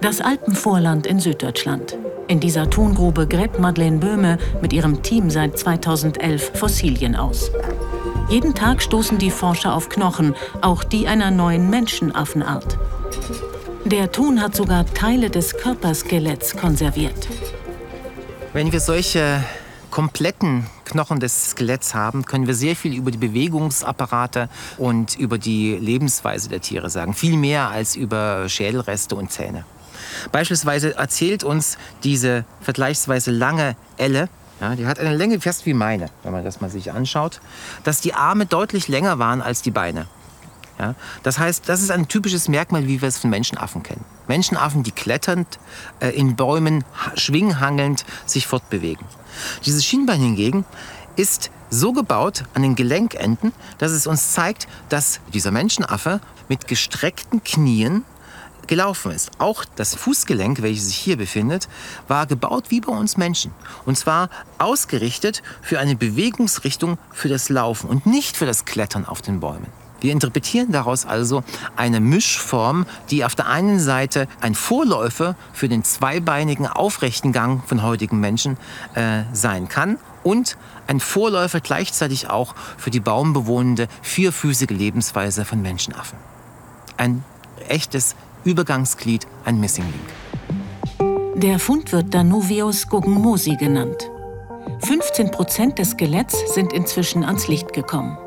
Das Alpenvorland in Süddeutschland. In dieser Tongrube gräbt Madeleine Böhme mit ihrem Team seit 2011 Fossilien aus. Jeden Tag stoßen die Forscher auf Knochen, auch die einer neuen Menschenaffenart. Der Ton hat sogar Teile des Körperskeletts konserviert. Wenn wir solche kompletten Knochen des Skeletts haben, können wir sehr viel über die Bewegungsapparate und über die Lebensweise der Tiere sagen. Viel mehr als über Schädelreste und Zähne. Beispielsweise erzählt uns diese vergleichsweise lange Elle, ja, die hat eine Länge fast wie meine, wenn man das mal sich anschaut, dass die Arme deutlich länger waren als die Beine. Ja, das heißt, das ist ein typisches Merkmal, wie wir es von Menschenaffen kennen. Menschenaffen, die kletternd, äh, in Bäumen, schwinghangelnd sich fortbewegen. Dieses Schienbein hingegen ist so gebaut an den Gelenkenden, dass es uns zeigt, dass dieser Menschenaffe mit gestreckten Knien gelaufen ist. Auch das Fußgelenk, welches sich hier befindet, war gebaut wie bei uns Menschen. Und zwar ausgerichtet für eine Bewegungsrichtung für das Laufen und nicht für das Klettern auf den Bäumen. Wir interpretieren daraus also eine Mischform, die auf der einen Seite ein Vorläufer für den zweibeinigen aufrechten Gang von heutigen Menschen äh, sein kann und ein Vorläufer gleichzeitig auch für die baumbewohnende vierfüßige Lebensweise von Menschenaffen. Ein echtes Übergangsglied, ein Missing Link. Der Fund wird Danuvius guggenmosi genannt. 15 Prozent des Skeletts sind inzwischen ans Licht gekommen.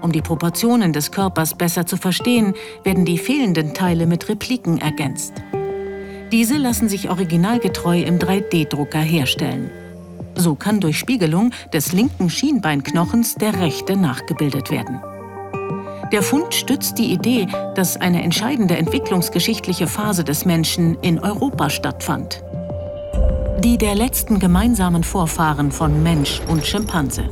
Um die Proportionen des Körpers besser zu verstehen, werden die fehlenden Teile mit Repliken ergänzt. Diese lassen sich originalgetreu im 3D-Drucker herstellen. So kann durch Spiegelung des linken Schienbeinknochens der rechte nachgebildet werden. Der Fund stützt die Idee, dass eine entscheidende entwicklungsgeschichtliche Phase des Menschen in Europa stattfand. Die der letzten gemeinsamen Vorfahren von Mensch und Schimpanse.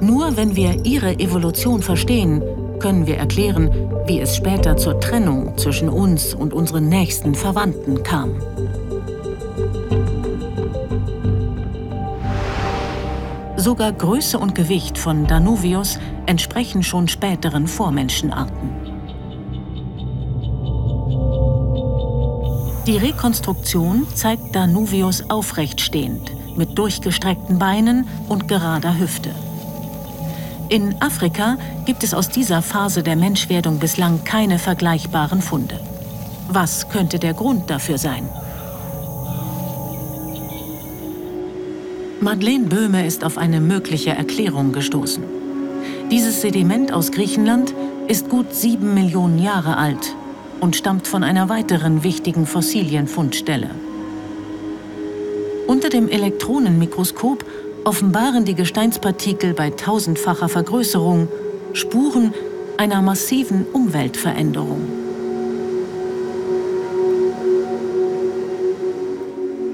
Nur wenn wir ihre Evolution verstehen, können wir erklären, wie es später zur Trennung zwischen uns und unseren nächsten Verwandten kam. Sogar Größe und Gewicht von Danuvius entsprechen schon späteren Vormenschenarten. Die Rekonstruktion zeigt Danuvius aufrecht stehend, mit durchgestreckten Beinen und gerader Hüfte. In Afrika gibt es aus dieser Phase der Menschwerdung bislang keine vergleichbaren Funde. Was könnte der Grund dafür sein? Madeleine Böhme ist auf eine mögliche Erklärung gestoßen. Dieses Sediment aus Griechenland ist gut sieben Millionen Jahre alt und stammt von einer weiteren wichtigen Fossilienfundstelle. Unter dem Elektronenmikroskop offenbaren die Gesteinspartikel bei tausendfacher Vergrößerung Spuren einer massiven Umweltveränderung.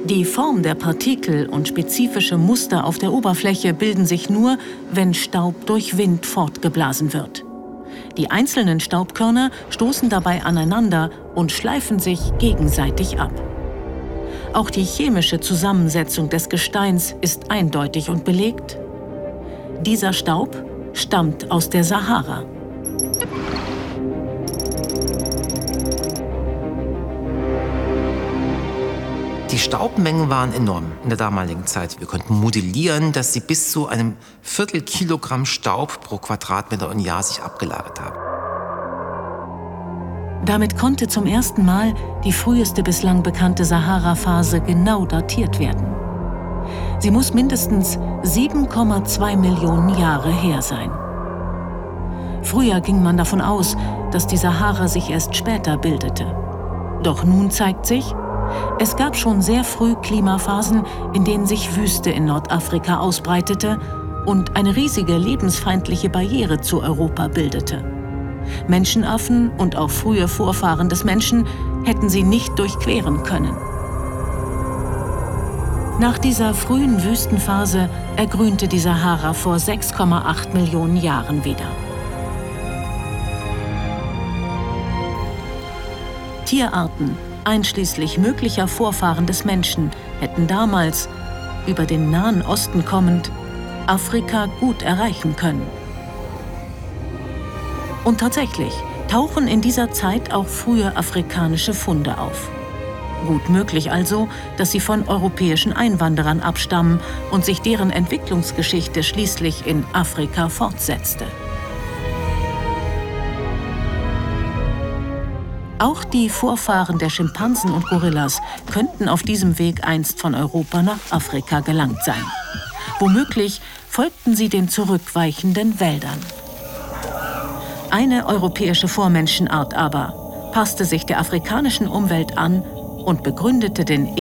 Die Form der Partikel und spezifische Muster auf der Oberfläche bilden sich nur, wenn Staub durch Wind fortgeblasen wird. Die einzelnen Staubkörner stoßen dabei aneinander und schleifen sich gegenseitig ab. Auch die chemische Zusammensetzung des Gesteins ist eindeutig und belegt. Dieser Staub stammt aus der Sahara. Die Staubmengen waren enorm in der damaligen Zeit. Wir konnten modellieren, dass sie bis zu einem Viertelkilogramm Staub pro Quadratmeter und Jahr sich abgelagert haben. Damit konnte zum ersten Mal die früheste bislang bekannte Sahara-Phase genau datiert werden. Sie muss mindestens 7,2 Millionen Jahre her sein. Früher ging man davon aus, dass die Sahara sich erst später bildete. Doch nun zeigt sich, es gab schon sehr früh Klimaphasen, in denen sich Wüste in Nordafrika ausbreitete und eine riesige lebensfeindliche Barriere zu Europa bildete. Menschenaffen und auch frühe Vorfahren des Menschen hätten sie nicht durchqueren können. Nach dieser frühen Wüstenphase ergrünte die Sahara vor 6,8 Millionen Jahren wieder. Tierarten, einschließlich möglicher Vorfahren des Menschen, hätten damals, über den Nahen Osten kommend, Afrika gut erreichen können. Und tatsächlich, tauchen in dieser Zeit auch frühe afrikanische Funde auf. Gut möglich also, dass sie von europäischen Einwanderern abstammen und sich deren Entwicklungsgeschichte schließlich in Afrika fortsetzte. Auch die Vorfahren der Schimpansen und Gorillas könnten auf diesem Weg einst von Europa nach Afrika gelangt sein. Womöglich folgten sie den zurückweichenden Wäldern. Eine europäische Vormenschenart aber passte sich der afrikanischen Umwelt an und begründete den